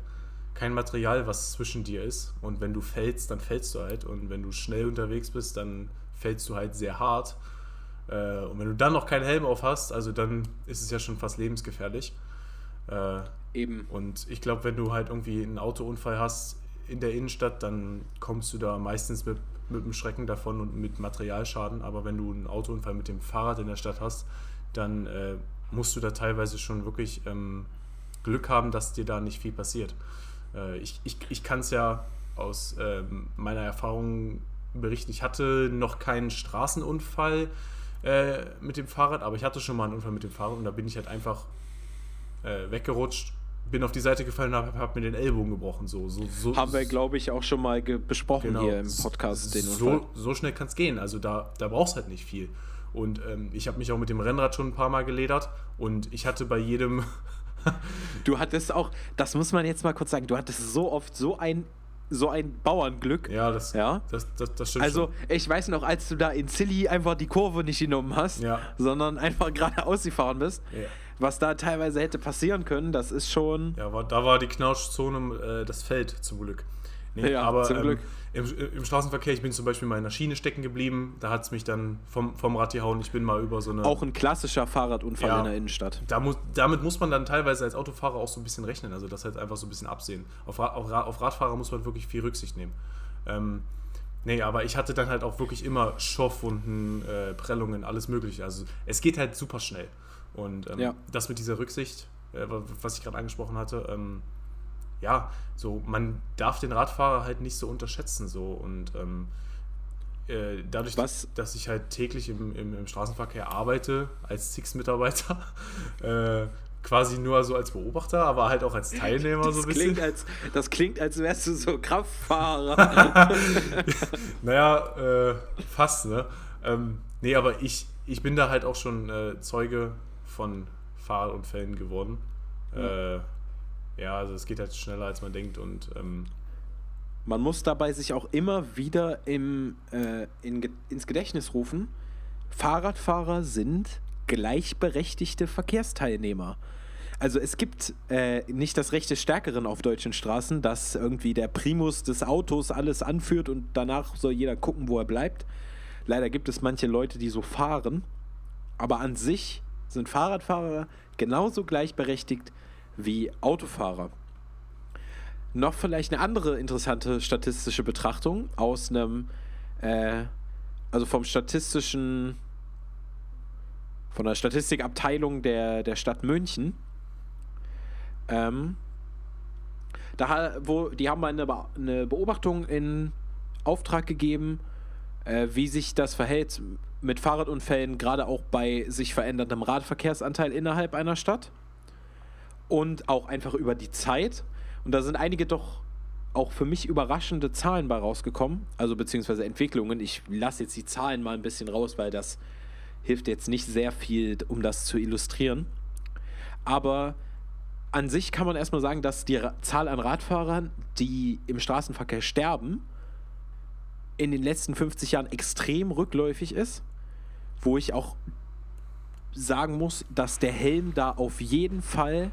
kein Material, was zwischen dir ist. Und wenn du fällst, dann fällst du halt. Und wenn du schnell unterwegs bist, dann fällst du halt sehr hart. Äh, und wenn du dann noch keinen Helm auf hast, also dann ist es ja schon fast lebensgefährlich. Äh, Eben. Und ich glaube, wenn du halt irgendwie einen Autounfall hast in der Innenstadt, dann kommst du da meistens mit, mit dem Schrecken davon und mit Materialschaden. Aber wenn du einen Autounfall mit dem Fahrrad in der Stadt hast, dann äh, musst du da teilweise schon wirklich ähm, Glück haben, dass dir da nicht viel passiert. Äh, ich ich, ich kann es ja aus ähm, meiner Erfahrung berichten. Ich hatte noch keinen Straßenunfall äh, mit dem Fahrrad, aber ich hatte schon mal einen Unfall mit dem Fahrrad und da bin ich halt einfach äh, weggerutscht, bin auf die Seite gefallen und habe hab mir den Ellbogen gebrochen. So, so, so, Haben wir, glaube ich, auch schon mal besprochen genau, hier im Podcast. Den so, so schnell kann es gehen. Also da, da brauchst halt nicht viel. Und ähm, ich habe mich auch mit dem Rennrad schon ein paar Mal geledert und ich hatte bei jedem. du hattest auch, das muss man jetzt mal kurz sagen, du hattest so oft so ein so ein Bauernglück. Ja, das, ja? das, das, das stimmt. Also, ich weiß noch, als du da in Silly einfach die Kurve nicht genommen hast, ja. sondern einfach (laughs) geradeaus gefahren bist, ja. was da teilweise hätte passieren können, das ist schon. Ja, war, da war die Knautschzone äh, das Feld zum Glück. Nee, ja, aber zum ähm, Glück. Im, Im, Straßenverkehr, ich bin zum Beispiel mal in der Schiene stecken geblieben, da hat es mich dann vom, vom Rad gehauen. Ich bin mal über so eine. Auch ein klassischer Fahrradunfall ja, in der Innenstadt. Da muss, damit muss man dann teilweise als Autofahrer auch so ein bisschen rechnen, also das halt einfach so ein bisschen absehen. Auf, auf, auf Radfahrer muss man wirklich viel Rücksicht nehmen. Ähm, nee, aber ich hatte dann halt auch wirklich immer Schorfwunden, äh, Prellungen, alles Mögliche. Also es geht halt super schnell. Und ähm, ja. das mit dieser Rücksicht, äh, was ich gerade angesprochen hatte, ähm, ja, so man darf den Radfahrer halt nicht so unterschätzen so und ähm, äh, dadurch, Was? dass ich halt täglich im, im, im Straßenverkehr arbeite als Six-Mitarbeiter, (laughs) äh, quasi nur so als Beobachter, aber halt auch als Teilnehmer das so ein bisschen. Klingt als, das klingt, als wärst du so Kraftfahrer. (laughs) naja, äh, fast, ne? Ähm, nee, aber ich, ich bin da halt auch schon äh, Zeuge von Fahrunfällen geworden. Ja. Äh, ja, also es geht halt schneller, als man denkt und ähm man muss dabei sich auch immer wieder im, äh, in, ins Gedächtnis rufen, Fahrradfahrer sind gleichberechtigte Verkehrsteilnehmer. Also es gibt äh, nicht das Recht des Stärkeren auf deutschen Straßen, dass irgendwie der Primus des Autos alles anführt und danach soll jeder gucken, wo er bleibt. Leider gibt es manche Leute, die so fahren, aber an sich sind Fahrradfahrer genauso gleichberechtigt wie Autofahrer. Noch vielleicht eine andere interessante statistische Betrachtung aus einem, äh, also vom statistischen, von der Statistikabteilung der, der Stadt München. Ähm, da, wo, die haben mal eine, eine Beobachtung in Auftrag gegeben, äh, wie sich das verhält mit Fahrradunfällen, gerade auch bei sich veränderndem Radverkehrsanteil innerhalb einer Stadt und auch einfach über die Zeit. Und da sind einige doch auch für mich überraschende Zahlen bei rausgekommen, also beziehungsweise Entwicklungen. Ich lasse jetzt die Zahlen mal ein bisschen raus, weil das hilft jetzt nicht sehr viel, um das zu illustrieren. Aber an sich kann man erstmal sagen, dass die Zahl an Radfahrern, die im Straßenverkehr sterben, in den letzten 50 Jahren extrem rückläufig ist, wo ich auch sagen muss, dass der Helm da auf jeden Fall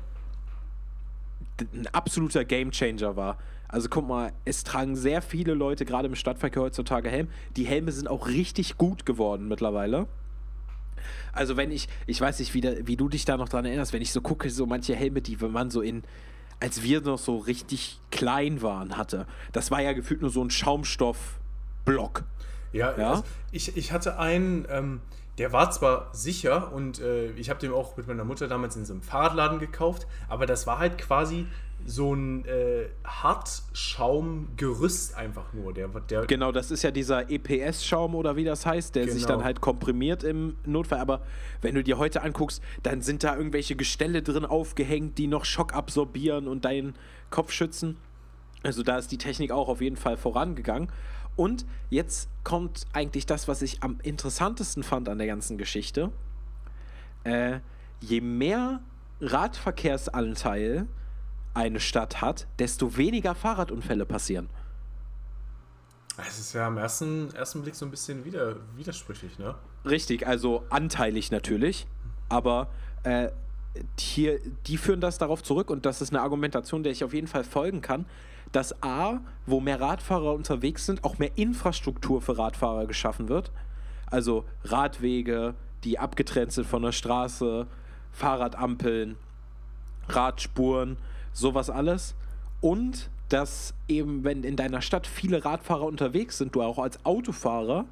ein absoluter Gamechanger war. Also guck mal, es tragen sehr viele Leute gerade im Stadtverkehr heutzutage Helm. Die Helme sind auch richtig gut geworden mittlerweile. Also wenn ich, ich weiß nicht, wie, da, wie du dich da noch dran erinnerst, wenn ich so gucke, so manche Helme, die wenn man so in, als wir noch so richtig klein waren, hatte, das war ja gefühlt nur so ein Schaumstoffblock. Ja, ja? Also ich, ich hatte einen, ähm, der war zwar sicher und äh, ich habe den auch mit meiner Mutter damals in so einem Fahrradladen gekauft, aber das war halt quasi so ein äh, Hartschaumgerüst einfach nur. Der, der genau, das ist ja dieser EPS-Schaum oder wie das heißt, der genau. sich dann genau. halt komprimiert im Notfall. Aber wenn du dir heute anguckst, dann sind da irgendwelche Gestelle drin aufgehängt, die noch Schock absorbieren und deinen Kopf schützen. Also da ist die Technik auch auf jeden Fall vorangegangen. Und jetzt kommt eigentlich das, was ich am interessantesten fand an der ganzen Geschichte. Äh, je mehr Radverkehrsanteil eine Stadt hat, desto weniger Fahrradunfälle passieren. Es ist ja am ersten, ersten Blick so ein bisschen wieder, widersprüchlich, ne? Richtig, also anteilig natürlich, aber äh, hier, die führen das darauf zurück und das ist eine Argumentation, der ich auf jeden Fall folgen kann, dass A, wo mehr Radfahrer unterwegs sind, auch mehr Infrastruktur für Radfahrer geschaffen wird. Also Radwege, die abgetrennt sind von der Straße, Fahrradampeln, Radspuren, sowas alles. Und dass eben, wenn in deiner Stadt viele Radfahrer unterwegs sind, du auch als Autofahrer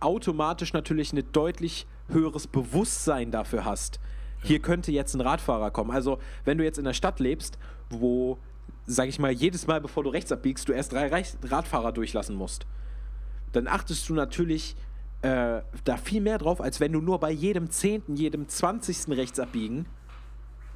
automatisch natürlich ein deutlich höheres Bewusstsein dafür hast. Hier könnte jetzt ein Radfahrer kommen. Also, wenn du jetzt in der Stadt lebst, wo, sag ich mal, jedes Mal, bevor du rechts abbiegst, du erst drei Radfahrer durchlassen musst, dann achtest du natürlich äh, da viel mehr drauf, als wenn du nur bei jedem Zehnten, jedem Zwanzigsten rechts abbiegen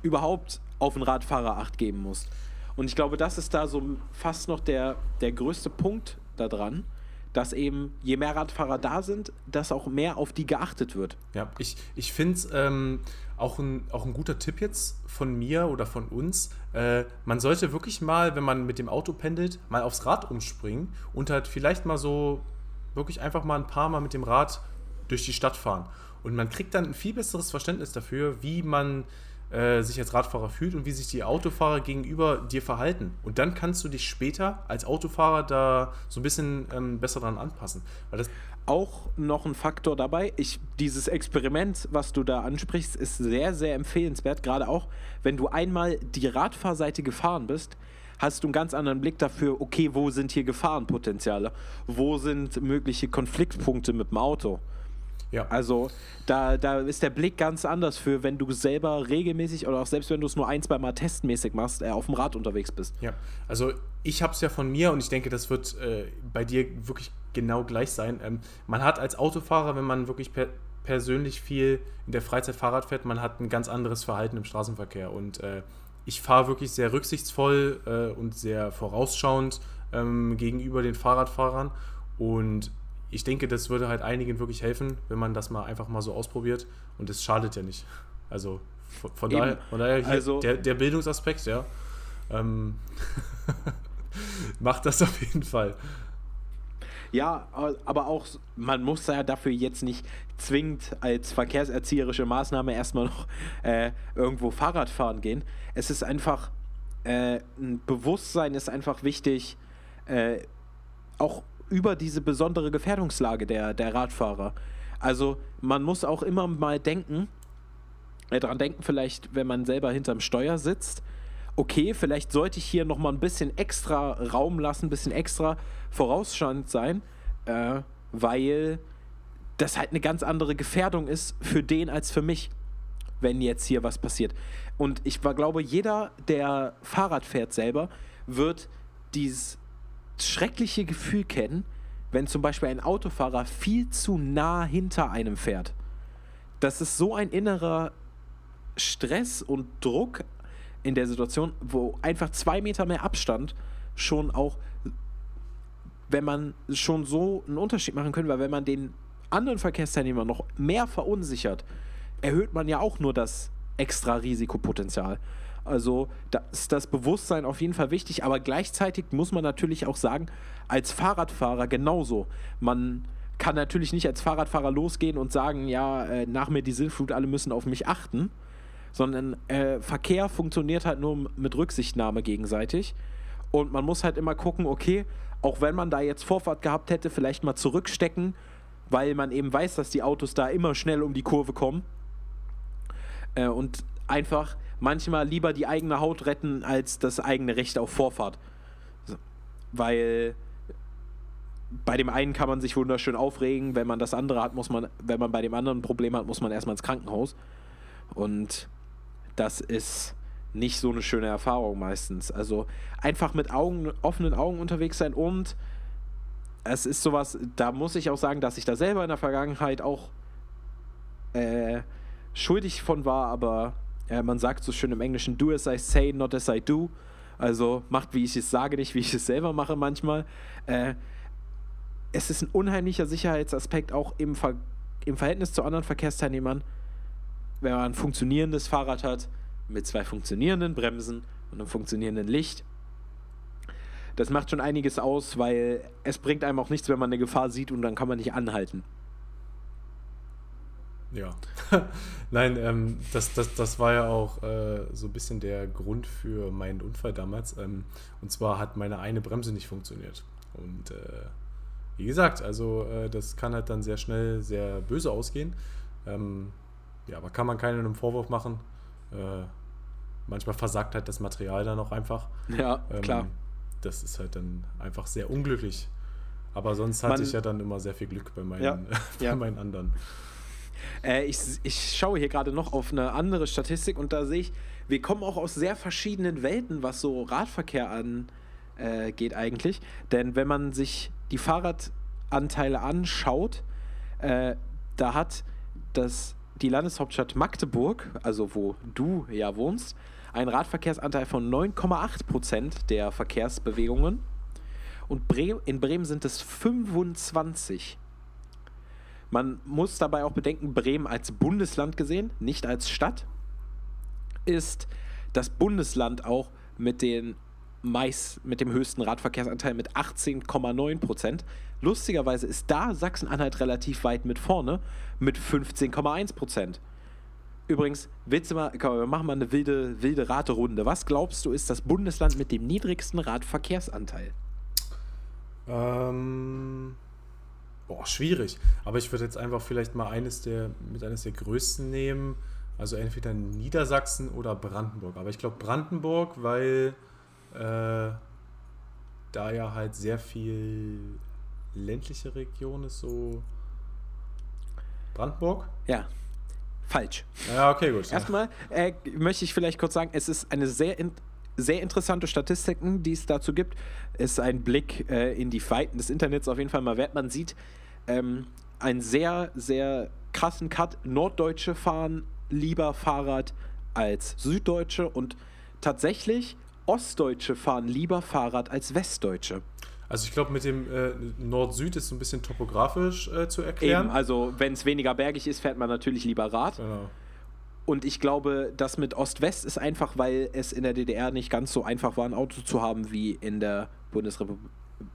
überhaupt auf einen Radfahrer Acht geben musst. Und ich glaube, das ist da so fast noch der, der größte Punkt daran, dass eben je mehr Radfahrer da sind, dass auch mehr auf die geachtet wird. Ja, ich, ich finde es ähm, auch, ein, auch ein guter Tipp jetzt von mir oder von uns. Äh, man sollte wirklich mal, wenn man mit dem Auto pendelt, mal aufs Rad umspringen und halt vielleicht mal so wirklich einfach mal ein paar Mal mit dem Rad durch die Stadt fahren. Und man kriegt dann ein viel besseres Verständnis dafür, wie man äh, sich als Radfahrer fühlt und wie sich die Autofahrer gegenüber dir verhalten. Und dann kannst du dich später als Autofahrer da so ein bisschen ähm, besser dran anpassen. Weil das auch noch ein Faktor dabei. Ich, dieses Experiment, was du da ansprichst, ist sehr, sehr empfehlenswert. Gerade auch, wenn du einmal die Radfahrseite gefahren bist, hast du einen ganz anderen Blick dafür, okay, wo sind hier Gefahrenpotenziale? Wo sind mögliche Konfliktpunkte mit dem Auto? Ja. Also da, da ist der Blick ganz anders für, wenn du selber regelmäßig oder auch selbst wenn du es nur ein, zwei Mal testmäßig machst, äh, auf dem Rad unterwegs bist. Ja, also ich habe es ja von mir und ich denke, das wird äh, bei dir wirklich genau gleich sein. Ähm, man hat als Autofahrer, wenn man wirklich per persönlich viel in der Freizeit Fahrrad fährt, man hat ein ganz anderes Verhalten im Straßenverkehr und äh, ich fahre wirklich sehr rücksichtsvoll äh, und sehr vorausschauend ähm, gegenüber den Fahrradfahrern und ich denke, das würde halt einigen wirklich helfen, wenn man das mal einfach mal so ausprobiert. Und es schadet ja nicht. Also von, von daher, von daher also, der, der, Bildungsaspekt, ja, ähm, (laughs) macht das auf jeden Fall. Ja, aber auch, man muss ja dafür jetzt nicht zwingend als verkehrserzieherische Maßnahme erstmal noch äh, irgendwo Fahrrad fahren gehen. Es ist einfach, äh, ein Bewusstsein ist einfach wichtig, äh, auch über diese besondere Gefährdungslage der, der Radfahrer. Also man muss auch immer mal denken, äh, daran denken vielleicht, wenn man selber hinterm Steuer sitzt, okay, vielleicht sollte ich hier nochmal ein bisschen extra Raum lassen, ein bisschen extra vorausschauend sein, äh, weil das halt eine ganz andere Gefährdung ist für den als für mich, wenn jetzt hier was passiert. Und ich glaube, jeder, der Fahrrad fährt selber, wird dieses schreckliche Gefühl kennen, wenn zum Beispiel ein Autofahrer viel zu nah hinter einem fährt. Das ist so ein innerer Stress und Druck in der Situation, wo einfach zwei Meter mehr Abstand schon auch, wenn man schon so einen Unterschied machen können, weil wenn man den anderen Verkehrsteilnehmer noch mehr verunsichert, erhöht man ja auch nur das extra Risikopotenzial. Also da ist das Bewusstsein auf jeden Fall wichtig, aber gleichzeitig muss man natürlich auch sagen, als Fahrradfahrer genauso. Man kann natürlich nicht als Fahrradfahrer losgehen und sagen, ja, äh, nach mir die Sintflut, alle müssen auf mich achten, sondern äh, Verkehr funktioniert halt nur mit Rücksichtnahme gegenseitig. Und man muss halt immer gucken, okay, auch wenn man da jetzt Vorfahrt gehabt hätte, vielleicht mal zurückstecken, weil man eben weiß, dass die Autos da immer schnell um die Kurve kommen. Äh, und einfach manchmal lieber die eigene Haut retten als das eigene Recht auf Vorfahrt. Weil bei dem einen kann man sich wunderschön aufregen, wenn man das andere hat, muss man, wenn man bei dem anderen ein Problem hat, muss man erstmal ins Krankenhaus. Und das ist nicht so eine schöne Erfahrung meistens. Also einfach mit Augen, offenen Augen unterwegs sein und es ist sowas, da muss ich auch sagen, dass ich da selber in der Vergangenheit auch äh, schuldig von war, aber äh, man sagt so schön im Englischen, do as I say, not as I do. Also macht, wie ich es sage, nicht wie ich es selber mache manchmal. Äh, es ist ein unheimlicher Sicherheitsaspekt auch im, Ver im Verhältnis zu anderen Verkehrsteilnehmern, wenn man ein funktionierendes Fahrrad hat mit zwei funktionierenden Bremsen und einem funktionierenden Licht. Das macht schon einiges aus, weil es bringt einem auch nichts, wenn man eine Gefahr sieht und dann kann man nicht anhalten. Ja. (laughs) Nein, ähm, das, das, das war ja auch äh, so ein bisschen der Grund für meinen Unfall damals. Ähm, und zwar hat meine eine Bremse nicht funktioniert. Und äh, wie gesagt, also äh, das kann halt dann sehr schnell sehr böse ausgehen. Ähm, ja, aber kann man keinen Vorwurf machen. Äh, manchmal versagt halt das Material dann auch einfach. Ja, ähm, klar. Das ist halt dann einfach sehr unglücklich. Aber sonst hatte man, ich ja dann immer sehr viel Glück bei meinen, ja, (laughs) bei ja. meinen anderen. Äh, ich, ich schaue hier gerade noch auf eine andere Statistik und da sehe ich, wir kommen auch aus sehr verschiedenen Welten, was so Radverkehr angeht äh, eigentlich. Denn wenn man sich die Fahrradanteile anschaut, äh, da hat das, die Landeshauptstadt Magdeburg, also wo du ja wohnst, einen Radverkehrsanteil von 9,8 Prozent der Verkehrsbewegungen. Und Bre in Bremen sind es 25 man muss dabei auch bedenken, Bremen als Bundesland gesehen, nicht als Stadt, ist das Bundesland auch mit, den meist, mit dem höchsten Radverkehrsanteil mit 18,9 Prozent. Lustigerweise ist da Sachsen-Anhalt relativ weit mit vorne mit 15,1 Prozent. Übrigens, willst du mal, komm, wir machen mal eine wilde, wilde Raterunde. Was glaubst du, ist das Bundesland mit dem niedrigsten Radverkehrsanteil? Ähm, Boah, schwierig. Aber ich würde jetzt einfach vielleicht mal eines der, mit eines der größten nehmen. Also entweder Niedersachsen oder Brandenburg. Aber ich glaube Brandenburg, weil äh, da ja halt sehr viel ländliche Region ist, so Brandenburg? Ja, falsch. Ja, okay, gut. Erstmal äh, möchte ich vielleicht kurz sagen, es ist eine sehr in sehr interessante Statistiken, die es dazu gibt. Ist ein Blick äh, in die Weiten des Internets auf jeden Fall mal wert. Man sieht ähm, einen sehr, sehr krassen Cut. Norddeutsche fahren lieber Fahrrad als Süddeutsche und tatsächlich Ostdeutsche fahren lieber Fahrrad als Westdeutsche. Also ich glaube, mit dem äh, Nord-Süd ist so ein bisschen topografisch äh, zu erklären. Eben, also wenn es weniger bergig ist, fährt man natürlich lieber Rad. Genau. Und ich glaube, das mit Ost-West ist einfach, weil es in der DDR nicht ganz so einfach war, ein Auto zu haben wie in der, Bundesrepu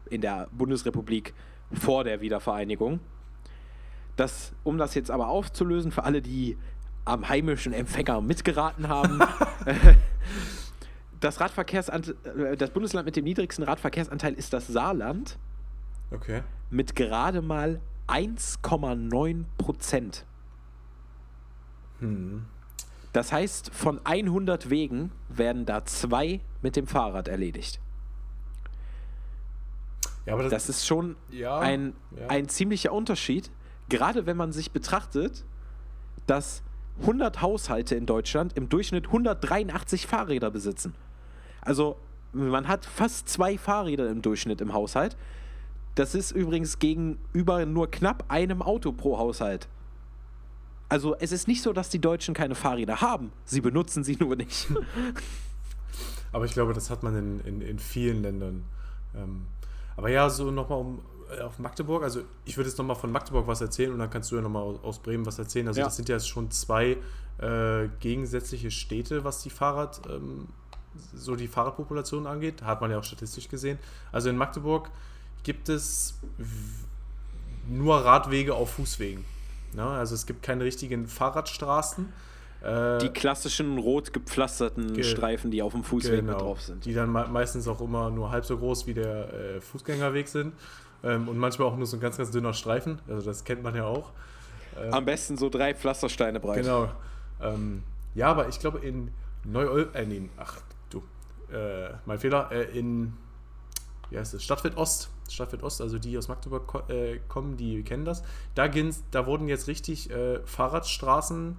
in der Bundesrepublik vor der Wiedervereinigung. Das, um das jetzt aber aufzulösen, für alle, die am heimischen Empfänger mitgeraten haben, (laughs) das, Radverkehrsanteil, das Bundesland mit dem niedrigsten Radverkehrsanteil ist das Saarland. Okay. Mit gerade mal 1,9 Prozent. Hm. Das heißt, von 100 Wegen werden da zwei mit dem Fahrrad erledigt. Ja, das, das, ist schon ja, ein, ja. ein ziemlicher Unterschied, gerade wenn man sich betrachtet, dass 100 Haushalte in Deutschland im Durchschnitt 183 Fahrräder besitzen. Also man hat fast zwei Fahrräder im Durchschnitt im Haushalt. Das ist übrigens gegenüber nur knapp einem Auto pro Haushalt. Also es ist nicht so, dass die Deutschen keine Fahrräder haben. Sie benutzen sie nur nicht. (laughs) Aber ich glaube, das hat man in, in, in vielen Ländern. Ähm, aber ja, so nochmal um äh, auf Magdeburg, also ich würde jetzt nochmal von Magdeburg was erzählen und dann kannst du ja nochmal aus, aus Bremen was erzählen. Also ja. das sind ja schon zwei äh, gegensätzliche Städte, was die Fahrrad, ähm, so die Fahrradpopulation angeht. Hat man ja auch statistisch gesehen. Also in Magdeburg gibt es nur Radwege auf Fußwegen. Ne? Also es gibt keine richtigen Fahrradstraßen. Äh, die klassischen rot gepflasterten Streifen, die auf dem Fußweg genau, drauf sind. Die dann meistens auch immer nur halb so groß wie der äh, Fußgängerweg sind. Ähm, und manchmal auch nur so ein ganz, ganz dünner Streifen. Also das kennt man ja auch. Ähm, Am besten so drei Pflastersteine breit. Genau. Ähm, ja, aber ich glaube in Neu-Ulm, äh, nee, ach du, äh, mein Fehler, äh, in, wie heißt es, Stadtfeld Ost, Stadtfeld Ost, also die aus Magdeburg ko äh, kommen, die kennen das. Da, da wurden jetzt richtig äh, Fahrradstraßen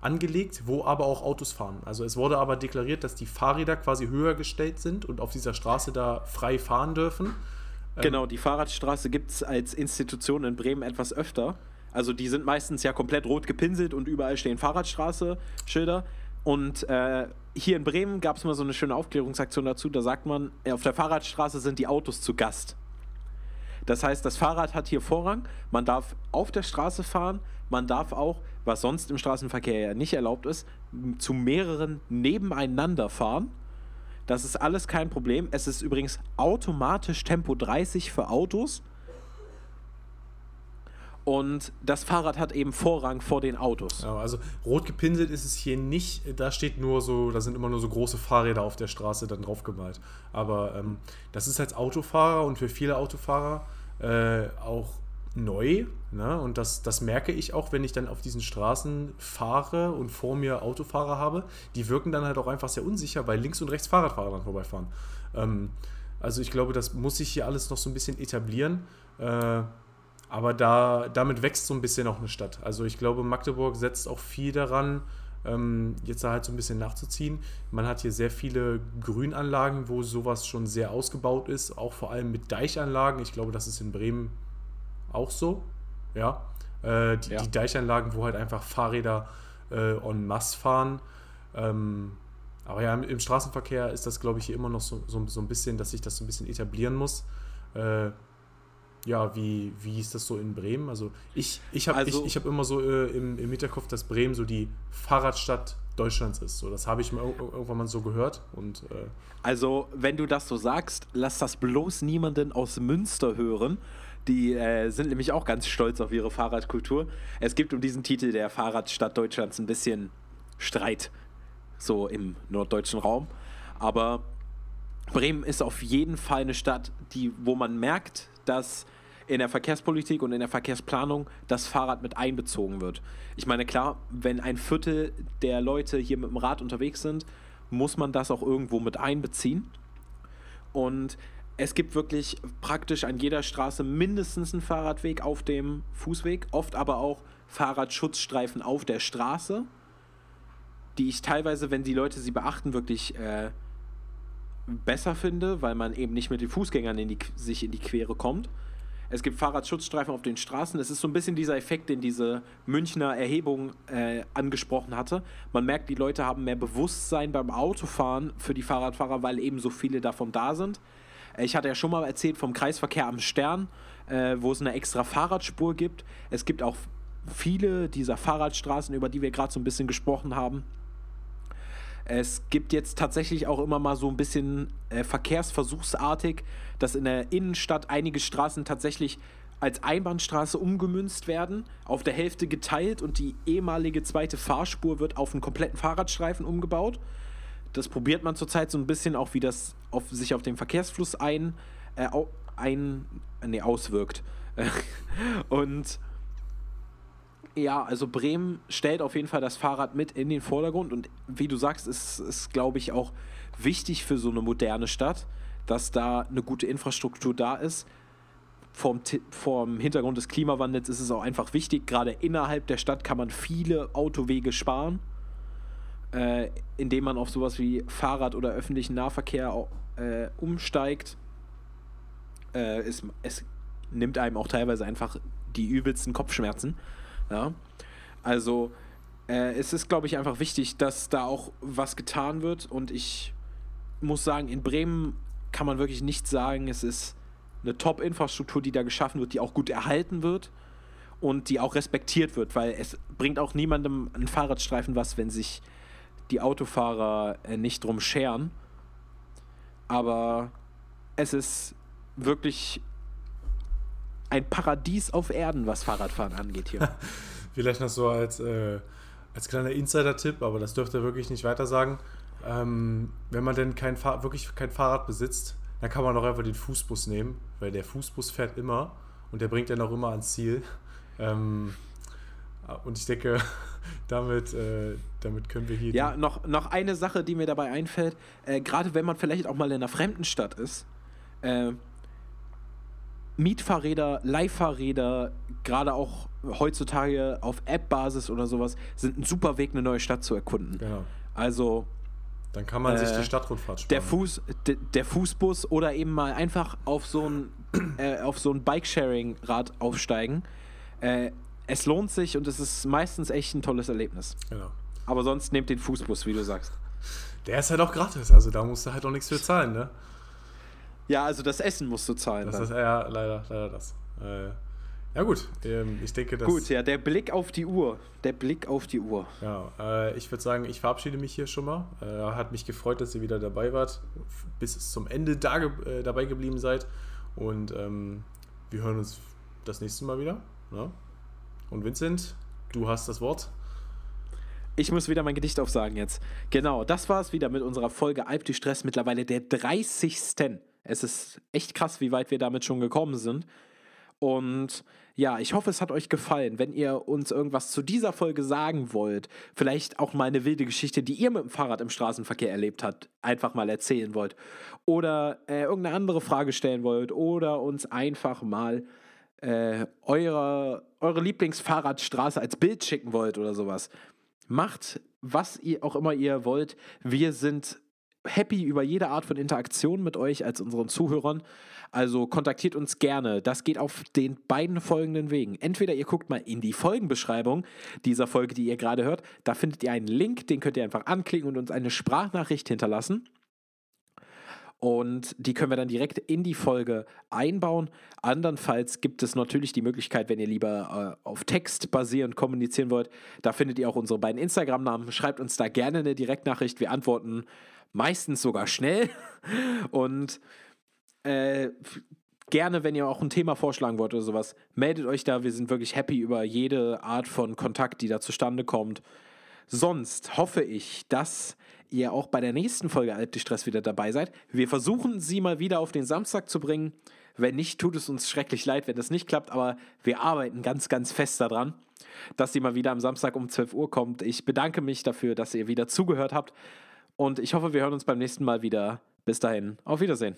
angelegt, wo aber auch Autos fahren. Also es wurde aber deklariert, dass die Fahrräder quasi höher gestellt sind und auf dieser Straße da frei fahren dürfen. Ähm, genau, die Fahrradstraße gibt es als Institution in Bremen etwas öfter. Also die sind meistens ja komplett rot gepinselt und überall stehen Fahrradstraße-Schilder. Und äh, hier in Bremen gab es mal so eine schöne Aufklärungsaktion dazu. Da sagt man, auf der Fahrradstraße sind die Autos zu Gast. Das heißt, das Fahrrad hat hier Vorrang. Man darf auf der Straße fahren. Man darf auch, was sonst im Straßenverkehr ja nicht erlaubt ist, zu mehreren nebeneinander fahren. Das ist alles kein Problem. Es ist übrigens automatisch Tempo 30 für Autos. Und das Fahrrad hat eben Vorrang vor den Autos. Ja, also rot gepinselt ist es hier nicht. Da steht nur so, da sind immer nur so große Fahrräder auf der Straße dann drauf gemalt. Aber ähm, das ist als Autofahrer und für viele Autofahrer äh, auch neu. Ne? Und das, das merke ich auch, wenn ich dann auf diesen Straßen fahre und vor mir Autofahrer habe. Die wirken dann halt auch einfach sehr unsicher, weil links und rechts Fahrradfahrer dann vorbeifahren. Ähm, also ich glaube, das muss sich hier alles noch so ein bisschen etablieren. Äh, aber da, damit wächst so ein bisschen auch eine Stadt. Also ich glaube, Magdeburg setzt auch viel daran, jetzt da halt so ein bisschen nachzuziehen. Man hat hier sehr viele Grünanlagen, wo sowas schon sehr ausgebaut ist, auch vor allem mit Deichanlagen. Ich glaube, das ist in Bremen auch so. Ja. Äh, die, ja. die, Deichanlagen, wo halt einfach Fahrräder äh, en masse fahren. Ähm, aber ja, im, im, Straßenverkehr ist das, glaube ich, hier immer noch so, so, so, ein bisschen, dass sich das so ein bisschen etablieren muss. Äh, ja, wie, wie ist das so in Bremen? Also ich, ich habe also, ich, ich hab immer so äh, im, im Hinterkopf, dass Bremen so die Fahrradstadt Deutschlands ist. So, das habe ich mal irgendwann mal so gehört. Und, äh also, wenn du das so sagst, lass das bloß niemanden aus Münster hören. Die äh, sind nämlich auch ganz stolz auf ihre Fahrradkultur. Es gibt um diesen Titel der Fahrradstadt Deutschlands ein bisschen Streit, so im norddeutschen Raum. Aber Bremen ist auf jeden Fall eine Stadt, die, wo man merkt, dass in der Verkehrspolitik und in der Verkehrsplanung das Fahrrad mit einbezogen wird. Ich meine, klar, wenn ein Viertel der Leute hier mit dem Rad unterwegs sind, muss man das auch irgendwo mit einbeziehen. Und es gibt wirklich praktisch an jeder Straße mindestens einen Fahrradweg auf dem Fußweg, oft aber auch Fahrradschutzstreifen auf der Straße, die ich teilweise, wenn die Leute sie beachten, wirklich äh, besser finde, weil man eben nicht mit den Fußgängern in die, sich in die Quere kommt. Es gibt Fahrradschutzstreifen auf den Straßen. Es ist so ein bisschen dieser Effekt, den diese Münchner Erhebung äh, angesprochen hatte. Man merkt, die Leute haben mehr Bewusstsein beim Autofahren für die Fahrradfahrer, weil eben so viele davon da sind. Äh, ich hatte ja schon mal erzählt vom Kreisverkehr am Stern, äh, wo es eine extra Fahrradspur gibt. Es gibt auch viele dieser Fahrradstraßen, über die wir gerade so ein bisschen gesprochen haben, es gibt jetzt tatsächlich auch immer mal so ein bisschen äh, verkehrsversuchsartig, dass in der Innenstadt einige Straßen tatsächlich als Einbahnstraße umgemünzt werden, auf der Hälfte geteilt und die ehemalige zweite Fahrspur wird auf einen kompletten Fahrradstreifen umgebaut. Das probiert man zurzeit so ein bisschen auch, wie das auf, sich auf den Verkehrsfluss ein, äh, ein nee, auswirkt. (laughs) und ja, also Bremen stellt auf jeden Fall das Fahrrad mit in den Vordergrund und wie du sagst, ist es, glaube ich, auch wichtig für so eine moderne Stadt, dass da eine gute Infrastruktur da ist. Vom, vom Hintergrund des Klimawandels ist es auch einfach wichtig, gerade innerhalb der Stadt kann man viele Autowege sparen, äh, indem man auf sowas wie Fahrrad oder öffentlichen Nahverkehr äh, umsteigt. Äh, es, es nimmt einem auch teilweise einfach die übelsten Kopfschmerzen. Ja? Also äh, es ist, glaube ich, einfach wichtig, dass da auch was getan wird und ich muss sagen, in Bremen kann man wirklich nicht sagen, es ist eine Top-Infrastruktur, die da geschaffen wird, die auch gut erhalten wird und die auch respektiert wird, weil es bringt auch niemandem einen Fahrradstreifen was, wenn sich die Autofahrer äh, nicht drum scheren. Aber es ist wirklich ein Paradies auf Erden, was Fahrradfahren angeht hier. (laughs) Vielleicht noch so als, äh, als kleiner Insider-Tipp, aber das dürft ihr wirklich nicht weiter sagen. Ähm, wenn man denn kein wirklich kein Fahrrad besitzt, dann kann man doch einfach den Fußbus nehmen, weil der Fußbus fährt immer und der bringt dann auch immer ans Ziel. Ähm, und ich denke, (laughs) damit, äh, damit können wir hier. Ja, noch, noch eine Sache, die mir dabei einfällt, äh, gerade wenn man vielleicht auch mal in einer fremden Stadt ist, äh, Mietfahrräder, Leihfahrräder, gerade auch heutzutage auf App-Basis oder sowas, sind ein super Weg, eine neue Stadt zu erkunden. Genau. Also. Dann kann man sich die äh, Stadtrundfahrt sparen. Der, Fuß, de, der Fußbus oder eben mal einfach auf so ein, (clears throat) äh, so ein Bike-Sharing-Rad aufsteigen. Äh, es lohnt sich und es ist meistens echt ein tolles Erlebnis. Genau. Aber sonst nehmt den Fußbus, wie du sagst. Der ist halt auch gratis, also da musst du halt auch nichts für zahlen, ne? Ja, also das Essen musst du zahlen. Das dann. ist ja leider, leider das. Äh, ja gut, ähm, ich denke, dass... Gut, ja, der Blick auf die Uhr. Der Blick auf die Uhr. Ja, äh, ich würde sagen, ich verabschiede mich hier schon mal. Äh, hat mich gefreut, dass ihr wieder dabei wart, bis zum Ende da, äh, dabei geblieben seid. Und ähm, wir hören uns das nächste Mal wieder. Ne? Und Vincent, du hast das Wort. Ich muss wieder mein Gedicht aufsagen jetzt. Genau, das war es wieder mit unserer Folge Alp die Stress, mittlerweile der 30. Es ist echt krass, wie weit wir damit schon gekommen sind. Und ja, ich hoffe, es hat euch gefallen. Wenn ihr uns irgendwas zu dieser Folge sagen wollt, vielleicht auch mal eine wilde Geschichte, die ihr mit dem Fahrrad im Straßenverkehr erlebt habt, einfach mal erzählen wollt. Oder äh, irgendeine andere Frage stellen wollt. Oder uns einfach mal äh, eure, eure Lieblingsfahrradstraße als Bild schicken wollt oder sowas. Macht, was ihr auch immer ihr wollt. Wir sind happy über jede Art von Interaktion mit euch als unseren Zuhörern. Also kontaktiert uns gerne. Das geht auf den beiden folgenden Wegen. Entweder ihr guckt mal in die Folgenbeschreibung dieser Folge, die ihr gerade hört. Da findet ihr einen Link, den könnt ihr einfach anklicken und uns eine Sprachnachricht hinterlassen. Und die können wir dann direkt in die Folge einbauen. Andernfalls gibt es natürlich die Möglichkeit, wenn ihr lieber äh, auf Text basierend kommunizieren wollt, da findet ihr auch unsere beiden Instagram-Namen. Schreibt uns da gerne eine Direktnachricht. Wir antworten meistens sogar schnell. Und äh, gerne, wenn ihr auch ein Thema vorschlagen wollt oder sowas, meldet euch da. Wir sind wirklich happy über jede Art von Kontakt, die da zustande kommt. Sonst hoffe ich, dass ihr auch bei der nächsten Folge Alp Stress wieder dabei seid. Wir versuchen sie mal wieder auf den Samstag zu bringen. Wenn nicht, tut es uns schrecklich leid, wenn das nicht klappt, aber wir arbeiten ganz, ganz fest daran, dass sie mal wieder am Samstag um 12 Uhr kommt. Ich bedanke mich dafür, dass ihr wieder zugehört habt und ich hoffe, wir hören uns beim nächsten Mal wieder. Bis dahin, auf Wiedersehen.